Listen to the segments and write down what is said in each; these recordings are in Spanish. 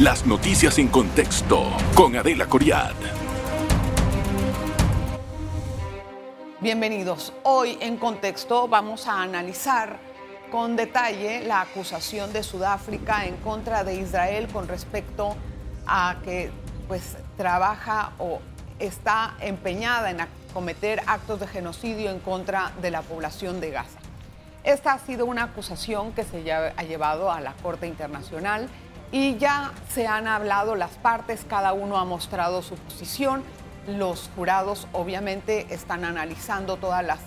Las noticias en contexto con Adela Coriad. Bienvenidos. Hoy en contexto vamos a analizar con detalle la acusación de Sudáfrica en contra de Israel con respecto a que pues trabaja o está empeñada en cometer actos de genocidio en contra de la población de Gaza. Esta ha sido una acusación que se ha llevado a la Corte Internacional y ya se han hablado las partes, cada uno ha mostrado su posición. Los jurados obviamente están analizando todas las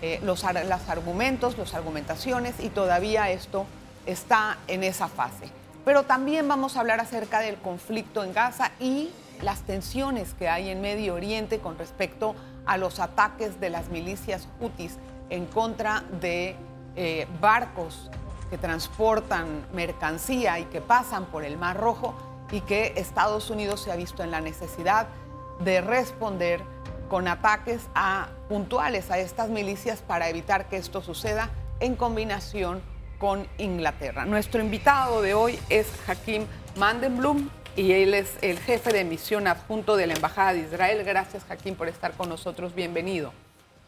eh, los, argumentos, las argumentaciones y todavía esto está en esa fase. Pero también vamos a hablar acerca del conflicto en Gaza y las tensiones que hay en Medio Oriente con respecto a los ataques de las milicias hutis en contra de eh, barcos que transportan mercancía y que pasan por el Mar Rojo y que Estados Unidos se ha visto en la necesidad de responder con ataques a, puntuales a estas milicias para evitar que esto suceda en combinación con Inglaterra. Nuestro invitado de hoy es Hakim Mandenblum y él es el jefe de misión adjunto de la Embajada de Israel. Gracias, Hakim, por estar con nosotros. Bienvenido.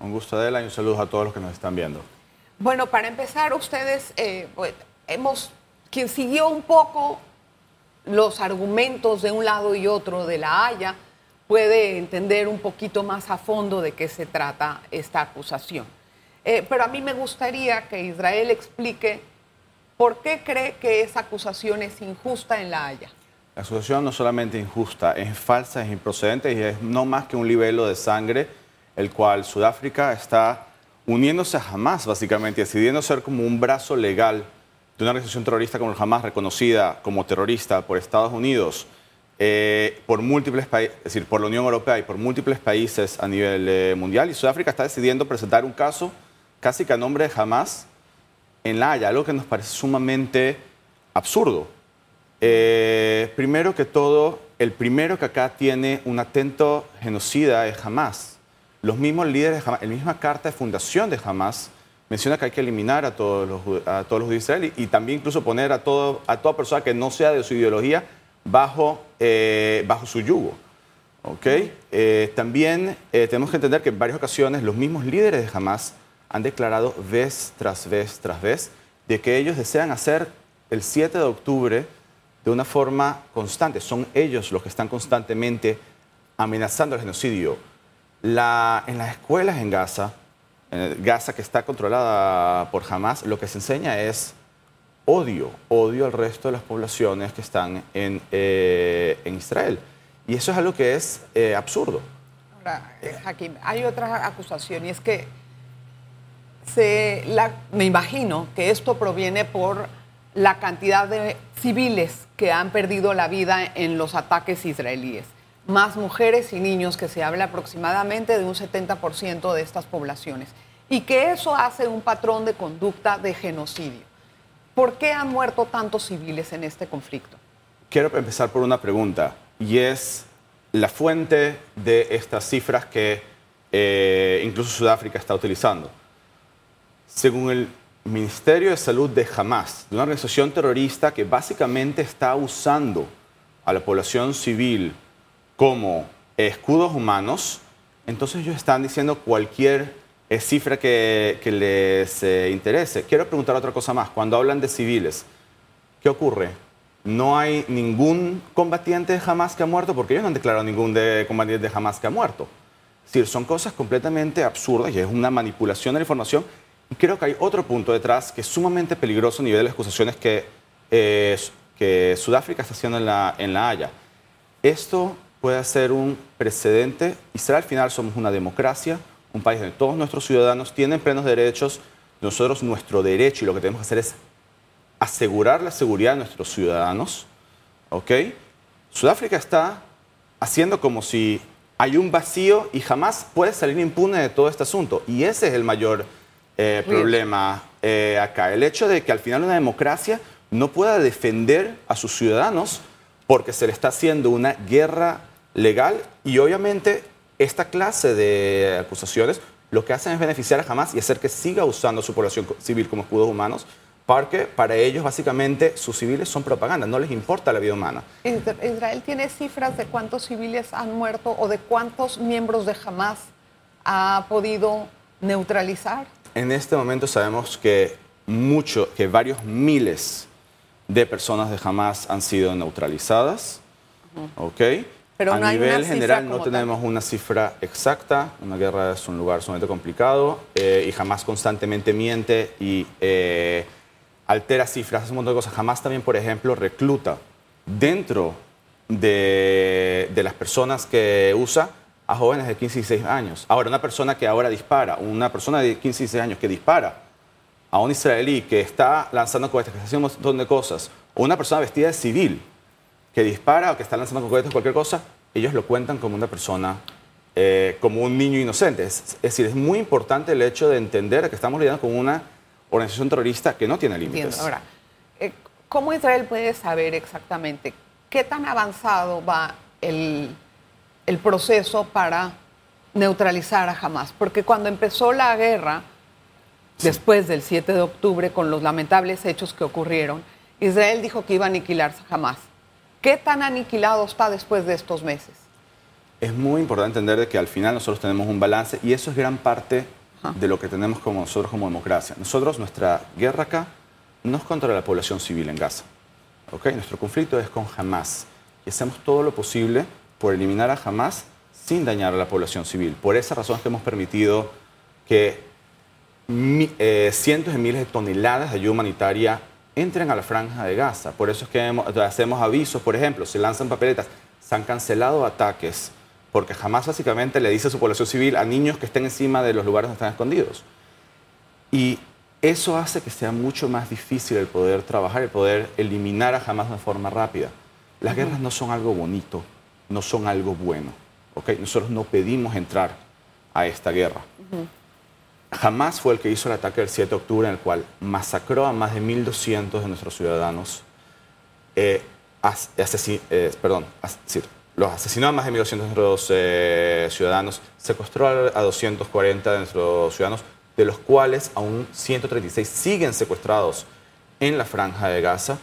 Un gusto, Adela, y un saludo a todos los que nos están viendo. Bueno, para empezar, ustedes, eh, hemos, quien siguió un poco los argumentos de un lado y otro de la Haya, puede entender un poquito más a fondo de qué se trata esta acusación. Eh, pero a mí me gustaría que Israel explique por qué cree que esa acusación es injusta en La Haya. La acusación no solamente injusta, es falsa, es improcedente y es no más que un libelo de sangre, el cual Sudáfrica está uniéndose a Hamas, básicamente, decidiendo ser como un brazo legal de una organización terrorista como el Hamas, reconocida como terrorista por Estados Unidos eh, por múltiples países, es decir, por la Unión Europea y por múltiples países a nivel eh, mundial. Y Sudáfrica está decidiendo presentar un caso casi que a nombre de Hamas en La Haya, algo que nos parece sumamente absurdo. Eh, primero que todo, el primero que acá tiene un atento genocida es Hamas. Los mismos líderes de Hamas, la misma carta de fundación de Hamas menciona que hay que eliminar a todos los, a todos los de Israel y, también incluso poner a, todo, a toda persona que no sea de su ideología bajo, eh, bajo su yugo. ¿okay? Eh, también eh, tenemos que entender que en varias ocasiones los mismos líderes de Hamas han declarado vez tras vez tras vez de que ellos desean hacer el 7 de octubre de una forma constante. Son ellos los que están constantemente amenazando el genocidio. La, en las escuelas en Gaza, en Gaza que está controlada por Hamas, lo que se enseña es odio, odio al resto de las poblaciones que están en, eh, en Israel. Y eso es algo que es eh, absurdo. Ahora, eh, Hakim, hay otra acusación y es que se, me imagino que esto proviene por la cantidad de civiles que han perdido la vida en los ataques israelíes. Más mujeres y niños, que se habla aproximadamente de un 70% de estas poblaciones. Y que eso hace un patrón de conducta de genocidio. ¿Por qué han muerto tantos civiles en este conflicto? Quiero empezar por una pregunta y es la fuente de estas cifras que eh, incluso Sudáfrica está utilizando. Según el Ministerio de Salud de Hamas, de una organización terrorista que básicamente está usando a la población civil como escudos humanos, entonces ellos están diciendo cualquier es cifra que, les eh, interese. Quiero preguntar otra cosa más. Cuando hablan de civiles, ¿qué ocurre? No hay ningún combatiente de Hamas que ha muerto porque ellos no han declarado ningún de combatiente de Hamas que ha muerto. Es decir, son cosas completamente absurdas y es una manipulación de la información. Y creo que hay otro punto detrás que es sumamente peligroso a nivel de las acusaciones que, eh, que Sudáfrica está haciendo en la, en la Haya. Esto puede ser un precedente. Israel al final somos una democracia, un país donde todos nuestros ciudadanos tienen plenos derechos, nosotros nuestro derecho y lo que tenemos que hacer es asegurar la seguridad de nuestros ciudadanos. ¿Ok? Sudáfrica está haciendo como si hay un vacío y jamás puede salir impune de todo este asunto. Y ese es el mayor eh, problema eh, acá. El hecho de que al final una democracia no pueda defender a sus ciudadanos porque se le está haciendo una guerra legal y obviamente esta clase de acusaciones lo que hacen es beneficiar a Hamas y hacer que siga usando a su población civil como escudos humanos Porque para ellos básicamente sus civiles son propaganda, no les importa la vida humana. ¿Israel tiene cifras de cuántos civiles han muerto o de cuántos miembros de Hamas ha podido neutralizar? En este momento sabemos que mucho, que varios miles de personas de Hamas han sido neutralizadas, ¿ok? Pero a no hay nivel una general no tal. tenemos una cifra exacta. Una guerra es un lugar sumamente complicado eh, y jamás constantemente miente y eh, altera cifras, hace un montón de cosas. Jamás también, por ejemplo, recluta dentro de, de las personas que usa a jóvenes de 15 y 16 años. Ahora, una persona que ahora dispara, una persona de 15 y 16 años que dispara a un israelí que está lanzando cohetes, que está haciendo un montón de cosas, o una persona vestida de civil que dispara o que está lanzando cohetes, cualquier cosa, ellos lo cuentan como una persona, eh, como un niño inocente. Es, es decir, es muy importante el hecho de entender que estamos lidiando con una organización terrorista que no tiene límites. Entiendo. Ahora, eh, ¿cómo Israel puede saber exactamente qué tan avanzado va el, el proceso para neutralizar a Hamas? Porque cuando empezó la guerra, después del 7 de octubre, con los lamentables hechos que ocurrieron, Israel dijo que iba a aniquilarse a Hamas. ¿Qué tan aniquilado está después de estos meses? Es muy importante entender de que al final nosotros tenemos un balance y eso es gran parte de lo que tenemos como nosotros como democracia. Nosotros, nuestra guerra acá no es contra la población civil en Gaza. ¿ok? Nuestro conflicto es con Hamas y hacemos todo lo posible por eliminar a Hamas sin dañar a la población civil. Por esa razón es que hemos permitido que eh, cientos de miles de toneladas de ayuda humanitaria entren a la franja de Gaza. Por eso es que hemos- hacemos avisos, por ejemplo, se lanzan papeletas, se han cancelado ataques, porque jamás básicamente le dice a su población civil a niños que estén encima de los lugares donde están escondidos. Y eso hace que sea mucho más difícil el poder trabajar, el poder eliminar a Hamas de forma rápida. Las guerras no son algo bonito, no son algo bueno. ¿ok? Nosotros no pedimos entrar a esta guerra. Jamás fue el que hizo el ataque del 7 de octubre en el cual masacró a más de 1.200 de nuestros ciudadanos. eh, eh, perdón, los asesinó a más de 1.200 de nuestros eh, ciudadanos, secuestró a, a 240 de nuestros ciudadanos, de los cuales aún 136 siguen secuestrados en la franja de Gaza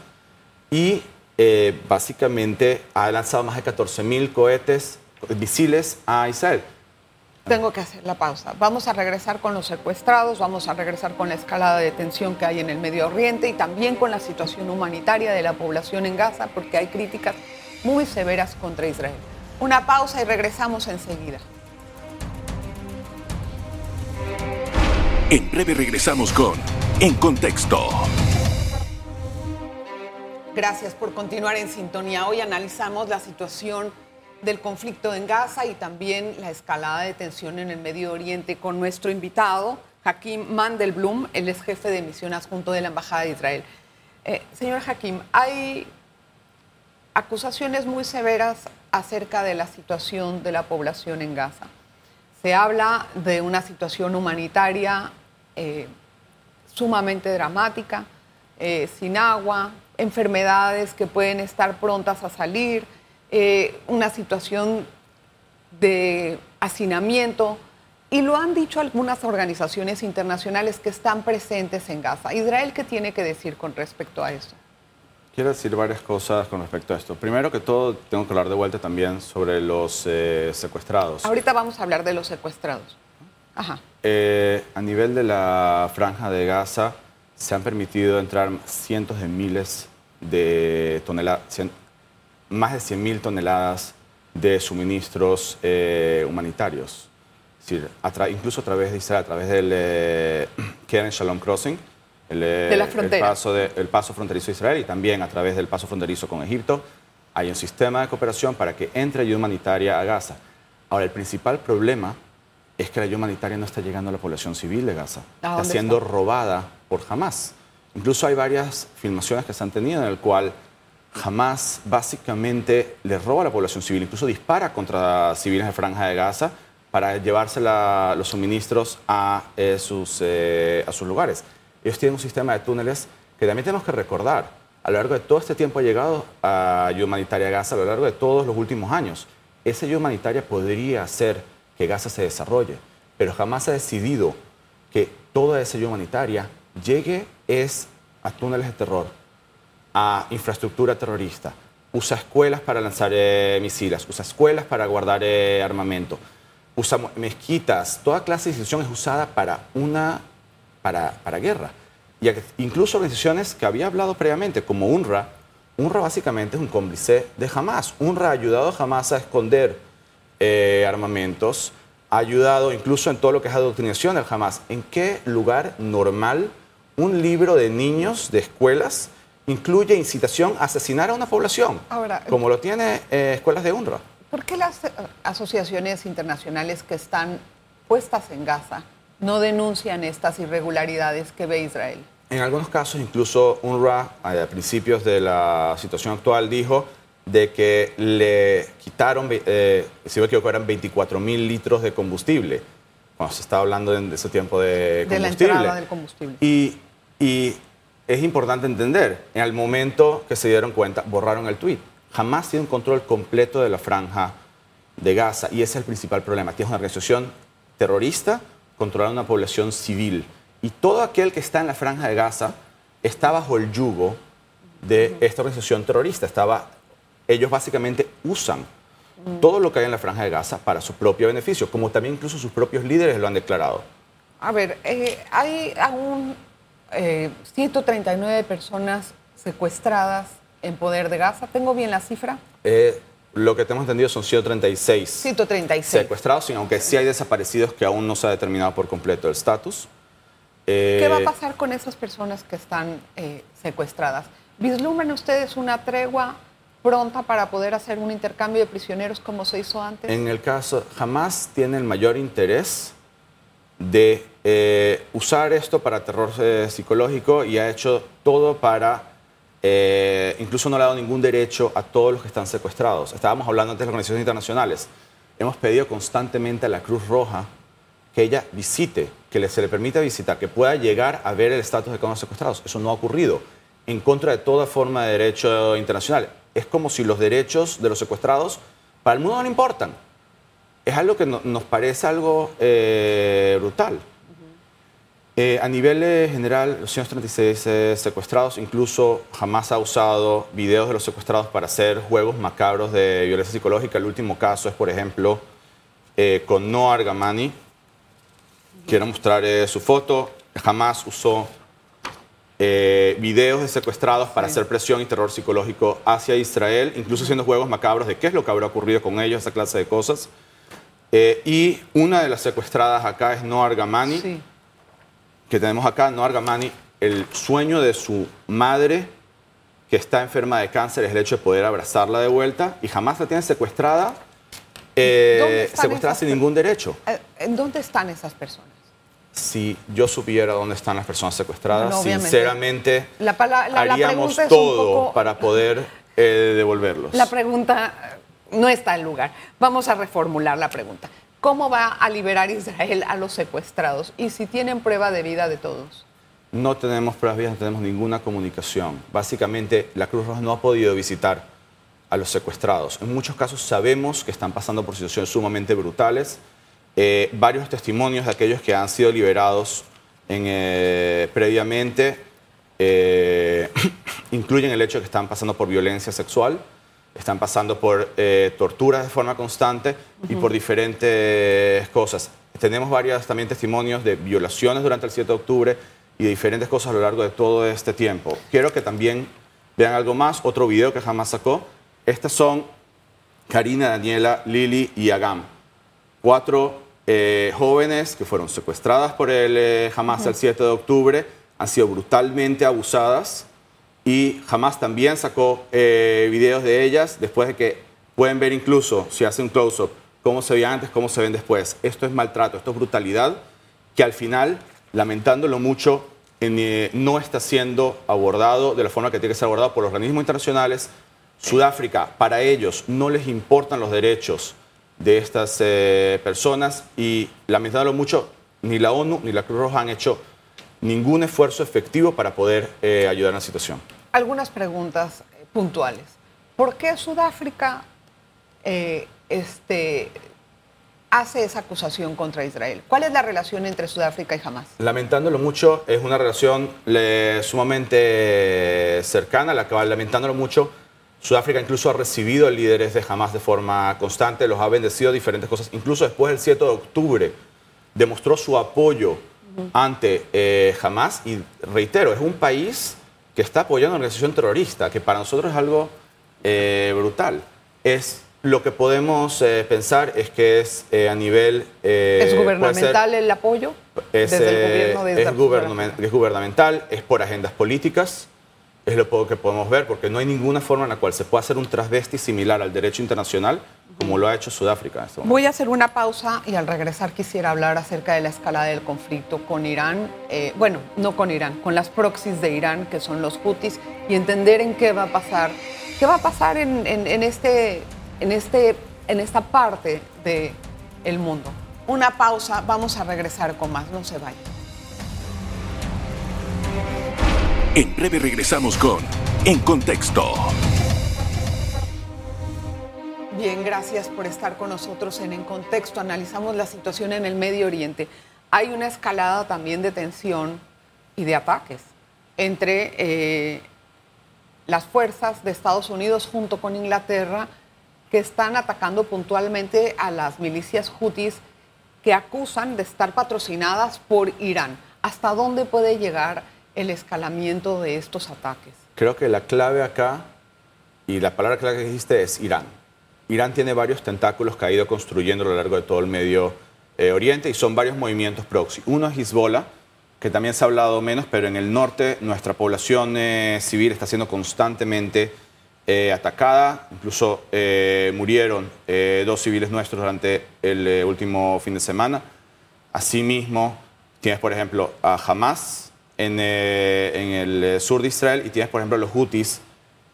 y eh, básicamente ha lanzado más de 14.000 cohetes, misiles a Israel. Tengo que hacer la pausa. Vamos a regresar con los secuestrados, vamos a regresar con la escalada de tensión que hay en el Medio Oriente y también con la situación humanitaria de la población en Gaza, porque hay críticas muy severas contra Israel. Una pausa y regresamos enseguida. En breve regresamos con En Contexto. Gracias por continuar en sintonía. Hoy analizamos la situación del conflicto en Gaza y también la escalada de tensión en el Medio Oriente con nuestro invitado, Hakim Mandelblum, él es jefe de misión adjunto de la Embajada de Israel. Eh, señor Hakim, hay acusaciones muy severas acerca de la situación de la población en Gaza. Se habla de una situación humanitaria eh, sumamente dramática, eh, sin agua, enfermedades que pueden estar prontas a salir, eh, una situación de hacinamiento. Y lo han dicho algunas organizaciones internacionales que están presentes en Gaza. Israel, ¿qué tiene que decir con respecto a esto? Quiero decir varias cosas con respecto a esto. Primero que todo, tengo que hablar de vuelta también sobre los eh, secuestrados. Ahorita vamos a hablar de los secuestrados. Ajá. Eh, a nivel de la franja de Gaza, se han permitido entrar cientos de miles de toneladas, más de 100 mil toneladas de suministros eh, humanitarios. Es decir, a tra- incluso a través de Israel, a través del eh, Keren Shalom Crossing, el, eh, De la el paso de- el paso fronterizo de Israel y también a través del paso fronterizo con Egipto, hay un sistema de cooperación para que entre ayuda humanitaria a Gaza. Ahora, el principal problema es que la ayuda humanitaria no está llegando a la población civil de Gaza. ¿A Está siendo está? robada por Hamas. Incluso hay varias filmaciones que se han tenido en el cual Hamas básicamente le roba a la población civil, incluso dispara contra civiles de Franja de Gaza para llevarse los suministros a, eh, sus, eh, a sus lugares. Ellos tienen un sistema de túneles que también tenemos que recordar. A lo largo de todo este tiempo ha llegado a ayuda humanitaria a Gaza, a lo largo de todos los últimos años. Esa ayuda humanitaria podría hacer que Gaza se desarrolle, pero jamás ha decidido que toda esa ayuda humanitaria llegue es a túneles de terror, a infraestructura terrorista, usa escuelas para lanzar eh, misiles, usa escuelas para guardar eh, armamento, usa mezquitas, toda clase de institución es usada para una para, para guerra. Y incluso organizaciones que había hablado previamente, como UNRWA, UNRWA básicamente es un cómplice de Hamas. UNRWA ha ayudado a Hamas a esconder eh, armamentos, ha ayudado incluso en todo lo que es adoctrinación del Hamas. ¿En qué lugar normal un libro de niños de escuelas incluye incitación a asesinar a una población, Ahora, como lo tiene eh, escuelas de UNRWA? ¿Por qué las eh, asociaciones internacionales que están puestas en Gaza no denuncian estas irregularidades que ve Israel? En algunos casos, incluso UNRWA, a principios de la situación actual, dijo de que le quitaron, eh, si me equivoco, eran 24 mil litros de combustible, cuando se estaba hablando de, ese tiempo de combustible. De la entrada del combustible. Y, y es importante entender, en el momento que se dieron cuenta, borraron el tweet. Jamás tiene un control completo de la franja de Gaza y ese es el principal problema. Tienes una organización terrorista controlando una población civil y todo aquel que está en la franja de Gaza está bajo el yugo de esta organización terrorista. Estaba, ellos básicamente usan todo lo que hay en la franja de Gaza para su propio beneficio, como también incluso sus propios líderes lo han declarado. A ver, eh, hay aún 139 eh, personas secuestradas en poder de Gaza. ¿Tengo bien la cifra? Eh, lo que tenemos entendido son 136, 136. secuestrados, aunque sí hay desaparecidos que aún no se ha determinado por completo el estatus. ¿Qué va a pasar con esas personas que están secuestradas? ¿Vislumbran ustedes una tregua pronta para poder hacer un intercambio de prisioneros como se hizo antes? En el caso, jamás tiene el mayor interés de eh, usar esto para terror eh, psicológico y ha hecho todo para, eh, incluso no le ha dado ningún derecho a todos los que están secuestrados. Estábamos hablando antes de las organizaciones internacionales. Hemos pedido constantemente a la Cruz Roja que ella visite, que se le permita visitar, que pueda llegar a ver el estatus de cada los secuestrados. Eso no ha ocurrido, en contra de toda forma de derecho internacional. Es como si los derechos de los secuestrados para el mundo no le importan es algo que nos parece algo eh, brutal. Eh, a nivel general, los 136 eh, secuestrados, incluso jamás ha usado videos de los secuestrados para hacer juegos macabros de violencia psicológica. El último caso es, por ejemplo, con Noah Argamani. Quiero mostrar su foto. Jamás usó videos de secuestrados para hacer presión y terror psicológico hacia Israel, incluso haciendo juegos macabros de qué es lo que habrá ocurrido con ellos, esa clase de cosas. Eh, y una de las secuestradas acá es Noah Argamani, que tenemos acá. Noah Argamani, el sueño de su madre, que está enferma de cáncer, es el hecho de poder abrazarla de vuelta y jamás la tiene secuestrada, eh, secuestrada sin ningún derecho. Eh, ¿En dónde están esas personas? Si yo supiera dónde están las personas secuestradas, sinceramente haríamos todo para poder devolverlos. La pregunta no está en lugar. Vamos a reformular la pregunta. ¿Cómo va a liberar Israel a los secuestrados? Y si tienen prueba de vida de todos. No tenemos pruebas vida, no tenemos ninguna comunicación. Básicamente, la Cruz Roja no ha podido visitar a los secuestrados. En muchos casos sabemos que están pasando por situaciones sumamente brutales. Eh, varios testimonios de aquellos que han sido liberados eh, previamente eh, incluyen el hecho de que están pasando por violencia sexual están pasando por eh, torturas de forma constante y por diferentes cosas. Tenemos varios también testimonios de violaciones durante el 7 de octubre y de diferentes cosas a lo largo de todo este tiempo. Quiero que también vean algo más, otro video que jamás sacó. Estas son Karina, Daniela, Lili y Agam. Cuatro eh, jóvenes que fueron secuestradas por el eh, Hamas el 7 de octubre, han sido brutalmente abusadas y jamás también sacó eh, videos de ellas después de que pueden ver incluso, si hace un close-up, cómo se veía antes, cómo se ven después. Esto es maltrato, esto es brutalidad que al final, lamentándolo mucho, eh, no está siendo abordado de la forma que tiene que ser abordado por los organismos internacionales. Sudáfrica, para ellos no les importan los derechos de estas eh, personas y lamentándolo mucho, ni la ONU ni la Cruz Roja han hecho ningún esfuerzo efectivo para poder ayudar en la situación algunas preguntas eh, puntuales. ¿Por qué Sudáfrica eh, este, hace esa acusación contra Israel. ¿Cuál es la relación entre Sudáfrica y Hamas? Lamentándolo mucho, es una relación sumamente cercana, la que va lamentándolo mucho. Sudáfrica incluso ha recibido líderes de Hamas de forma constante, los ha bendecido diferentes cosas. Incluso después del 7 de octubre demostró su apoyo ante eh, Hamas y reitero, es un país que está apoyando a una organización terrorista, que para nosotros es algo eh, brutal. Es lo que podemos eh, pensar es que es eh, a nivel... Eh, ¿Es gubernamental el apoyo? Es, desde el gobierno de es, es gubernamental, es por agendas políticas, es lo que podemos ver, porque no hay ninguna forma en la cual se pueda hacer un transvesti similar al derecho internacional como lo ha hecho Sudáfrica. Este Voy a hacer una pausa y al regresar quisiera hablar acerca de la escalada del conflicto con Irán, bueno, no con Irán, con las proxies de Irán, que son los Houthis, y entender en qué va a pasar, qué va a pasar en, en este en, este, en esta parte del el mundo. Una pausa, vamos a regresar con más, no se vayan. En breve regresamos con En Contexto. Bien, gracias por estar con nosotros en En Contexto. Analizamos la situación en el Medio Oriente. Hay una escalada también de tensión y de ataques entre eh, las fuerzas de Estados Unidos junto con Inglaterra que están atacando puntualmente a las milicias hutis que acusan de estar patrocinadas por Irán. ¿Hasta dónde puede llegar el escalamiento de estos ataques? Creo que la clave acá, y la palabra clave que dijiste es Irán. Irán tiene varios tentáculos que ha ido construyendo a lo largo de todo el Medio eh, Oriente y son varios movimientos proxy. Uno es Hezbollah, que también se ha hablado menos, pero en el norte nuestra población eh, civil está siendo constantemente eh, atacada, incluso eh, murieron eh, dos civiles nuestros durante el último fin de semana. Asimismo, tienes, por ejemplo, a Hamas en, el sur de Israel y tienes, por ejemplo, los Houthis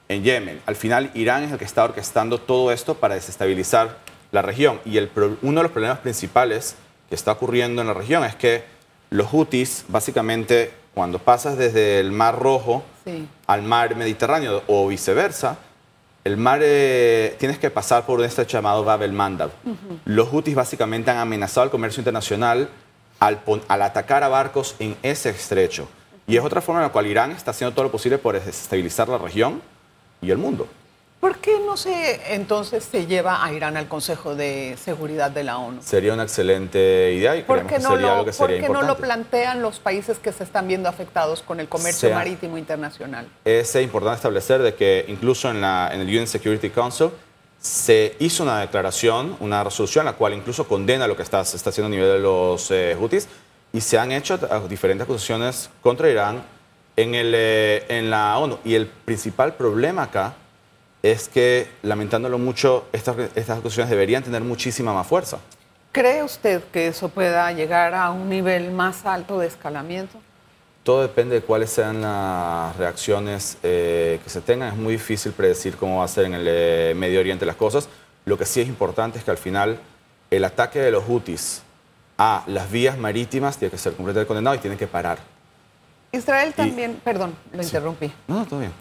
en Yemen. Al final, Irán es el que está orquestando todo esto para desestabilizar la región. Y el, uno de los problemas principales que está ocurriendo en la región es que los Houthis, básicamente, cuando pasas desde el Mar Rojo al mar Mediterráneo o viceversa, el mar eh, tienes que pasar por un estrecho llamado Bab el Mandab. Los Houthis básicamente han amenazado al comercio internacional al, al, atacar a barcos en ese estrecho. Y es otra forma en la cual Irán está haciendo todo lo posible por desestabilizar la región y el mundo. ¿Por qué no se entonces se lleva a Irán al Consejo de Seguridad de la ONU? Sería una excelente idea y creemos que sería algo que sería importante. ¿Por qué no lo plantean los países que se están viendo afectados con el comercio marítimo internacional? Es importante establecer de que incluso en, la, en el UN Security Council se hizo una declaración, una resolución, la cual incluso condena lo que está, se está haciendo a nivel de los eh, Houthis y se han hecho diferentes acusaciones contra Irán en, el, eh, en la ONU. Y el principal problema acá es que, lamentándolo mucho, estas, estas acusaciones deberían tener muchísima más fuerza. ¿Cree usted que eso pueda llegar a un nivel más alto de escalamiento? Todo depende de cuáles sean las reacciones eh, que se tengan. Es muy difícil predecir cómo va a ser en el eh, Medio Oriente las cosas. Lo que sí es importante es que al final el ataque de los Houthis a las vías marítimas tiene que ser completamente condenado y tiene que parar. Israel también, perdón, lo interrumpí. No, todo bien.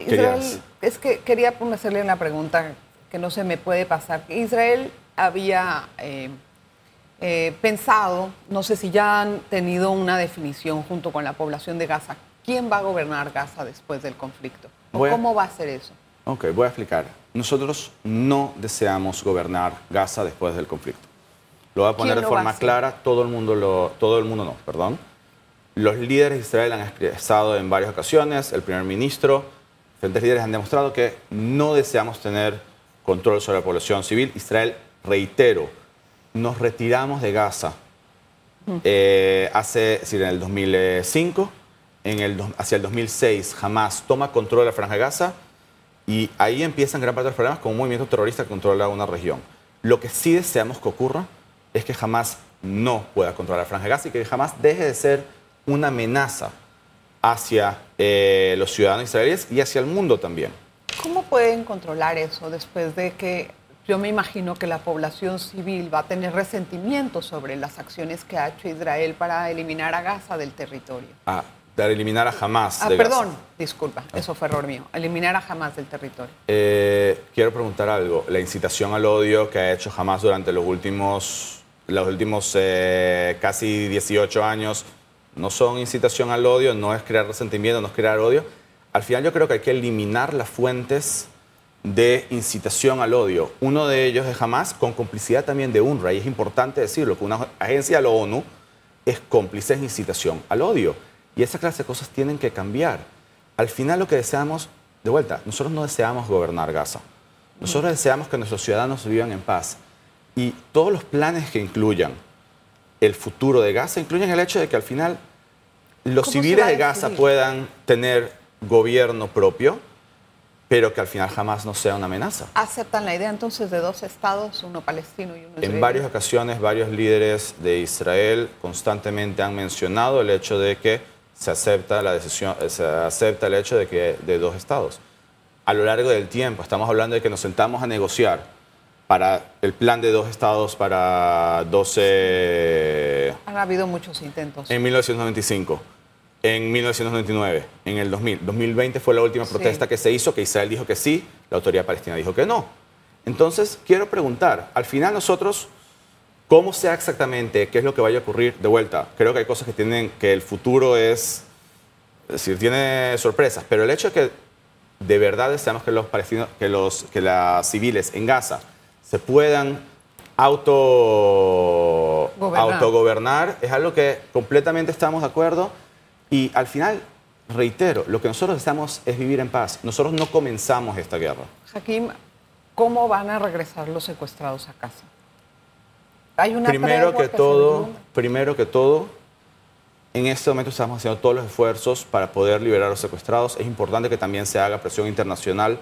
Israel, es que quería hacerle una pregunta que no se me puede pasar. Israel había eh, eh, pensado, no sé si ya han tenido una definición junto con la población de Gaza, ¿quién va a gobernar Gaza después del conflicto? ¿O cómo va a ser eso? Ok, voy a explicar. Nosotros no deseamos gobernar Gaza después del conflicto. Lo voy a poner de forma clara, todo el mundo lo, todo el mundo no, perdón. Los líderes de Israel han expresado en varias ocasiones, el primer ministro, diferentes líderes han demostrado que no deseamos tener control sobre la población civil. Israel, reitero, nos retiramos de Gaza eh, hace, es decir, en el 2005, en el, hacia el 2006 jamás toma control de la franja de Gaza y ahí empiezan gran parte de los problemas con un movimiento terrorista que controla una región. Lo que sí deseamos que ocurra es que jamás no pueda controlar la franja de Gaza y que jamás deje de ser una amenaza hacia eh, los ciudadanos israelíes y hacia el mundo también. ¿Cómo pueden controlar eso después de que yo me imagino que la población civil va a tener resentimiento sobre las acciones que ha hecho Israel para eliminar a Gaza del territorio? Ah, Para eliminar a Hamas. Ah, de Gaza. perdón, disculpa, eso fue error mío. Eliminar a Hamas del territorio. Eh, quiero preguntar algo. La incitación al odio que ha hecho Hamas durante los últimos, los últimos eh, casi 18 años no son incitación al odio, no es crear resentimiento, no es crear odio. Al final yo creo que hay que eliminar las fuentes de incitación al odio. Uno de ellos es Hamas con complicidad también de UNRWA. Y es importante decirlo, que una agencia de la ONU es cómplice de incitación al odio. Y esa clase de cosas tienen que cambiar. Al final lo que deseamos, de vuelta, nosotros no deseamos gobernar Gaza. Nosotros deseamos que nuestros ciudadanos vivan en paz. Y todos los planes que incluyan el futuro de Gaza incluyen el hecho de que al final los ¿Cómo se civiles de Gaza puedan tener gobierno propio, pero que al final jamás no sea una amenaza. ¿Aceptan la idea entonces de dos estados, uno palestino y uno israelí? En varias ocasiones, varios líderes de Israel constantemente han mencionado el hecho de que se acepta la decisión, eh, se acepta el hecho de que de dos estados. A lo largo del tiempo, estamos hablando de que nos sentamos a negociar para el plan de dos estados para 12 Han habido muchos intentos. en 1995, en 1999, en el 2000. 2020 fue la última Sí. protesta que se hizo, que Israel dijo que sí, la autoridad palestina dijo que no. Entonces, quiero preguntar, al final nosotros, ¿cómo sea exactamente qué es lo que vaya a ocurrir de vuelta? Creo que hay cosas que tienen, que el futuro es, es decir, tiene sorpresas, pero el hecho de que de verdad deseamos que los palestinos, que los, que las civiles en Gaza se puedan auto, Gobernar. autogobernar es algo que completamente estamos de acuerdo y al final, reitero, lo que nosotros deseamos es vivir en paz. Nosotros no comenzamos esta guerra. Hakim, ¿cómo van a regresar los secuestrados a casa? Hay una Primero que se todo, primero que todo, en este momento estamos haciendo todos los esfuerzos para poder liberar a los secuestrados. Es importante que también se haga presión internacional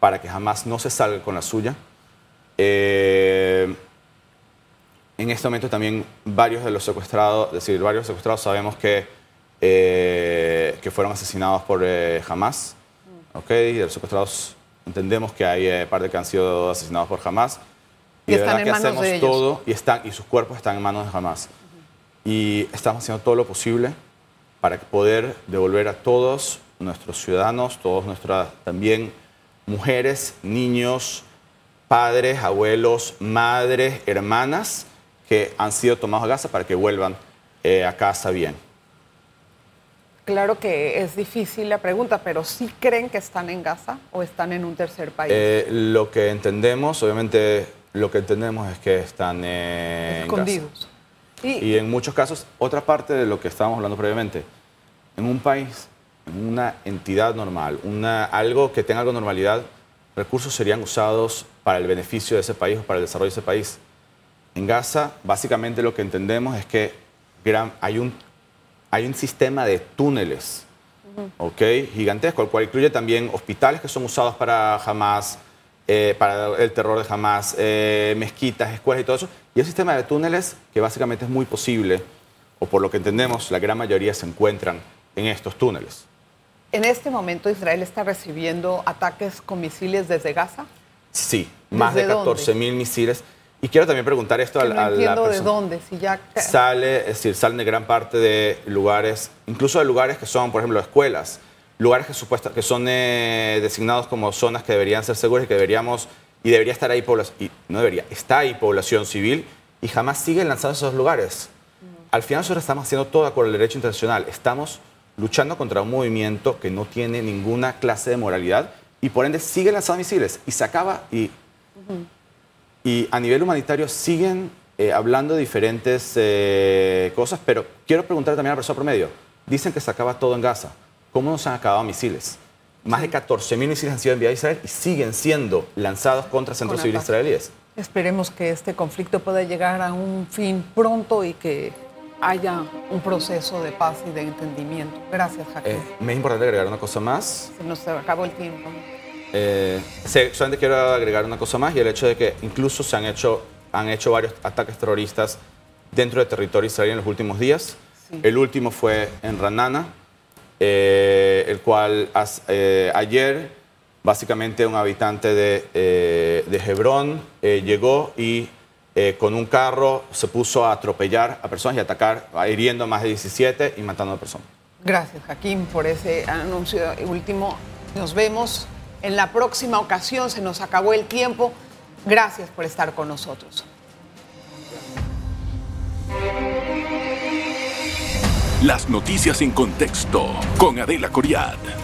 para que jamás no se salga con la suya. Eh, en este momento también varios de los secuestrados, es decir, varios secuestrados sabemos que, eh, que fueron asesinados por eh, Hamas. ¿ok? Y de los secuestrados entendemos que hay eh, parte que han sido asesinados por Hamas. Y de están verdad que hacemos de todo y, están, y sus cuerpos están en manos de Hamas. Y estamos haciendo todo lo posible para poder devolver a todos nuestros ciudadanos, todos nuestras también mujeres, niños, padres, abuelos, madres, hermanas que han sido tomados a Gaza para que vuelvan eh, a casa bien. Claro que es difícil la pregunta, pero ¿sí creen que están en Gaza o están en un tercer país? Eh, lo que entendemos, obviamente, lo que entendemos es que están eh, en Gaza. escondidos. Y, Y en muchos casos, otra parte de lo que estábamos hablando previamente, en un país, en una entidad normal, una, algo que tenga algo de normalidad, recursos serían usados para el beneficio de ese país o para el desarrollo de ese país. En Gaza, básicamente lo que entendemos es que hay, un, hay un sistema de túneles ¿ok? gigantesco, el cual incluye también hospitales que son usados para Hamas, eh, para el terror de Hamas, eh, mezquitas, escuelas y todo eso. Y un sistema de túneles que básicamente es muy posible, o por lo que entendemos, la gran mayoría se encuentran en estos túneles. En este momento Israel está recibiendo ataques con misiles desde Gaza. Sí, más de ¿Desde dónde? 14 mil misiles. Y quiero también preguntar esto a, Que la- no a la entiendo de persona. dónde, si ya... sale, es decir, salen de gran parte de lugares, incluso de lugares que son, por ejemplo, escuelas, lugares que, son eh, designados como zonas que deberían ser seguras y que deberíamos, y debería estar ahí población, y no debería, está ahí población civil y jamás siguen lanzando esos lugares. Al final nosotros estamos haciendo todo con el derecho internacional, estamos luchando contra un movimiento que no tiene ninguna clase de moralidad y por ende sigue lanzando misiles y se acaba y y a nivel humanitario siguen eh, hablando de diferentes eh, cosas, pero quiero preguntar también a la persona promedio. Dicen que se acaba todo en Gaza. ¿Cómo no se han acabado misiles? Más de 14.000 misiles han sido enviados a Israel y siguen siendo lanzados contra centros Con civiles israelíes. Esperemos que este conflicto pueda llegar a un fin pronto y que haya un proceso de paz y de entendimiento. Gracias, Jaque. Eh, me es importante agregar una cosa más. Se nos acabó el tiempo. Eh, solamente quiero agregar una cosa más y el hecho de que incluso se han hecho, han hecho varios ataques terroristas dentro del territorio israelí en los últimos días. Sí. El último fue en Ranana, eh, el cual as- eh, ayer básicamente un habitante de, eh, de Hebrón eh, llegó y eh, con un carro se puso a atropellar a personas y atacar, hiriendo a más de 17 y matando a personas. Gracias, Jaquín, por ese anuncio último. Nos vemos en la próxima ocasión. Se nos acabó el tiempo. Gracias por estar con nosotros. Las noticias en contexto con Adela Coriad.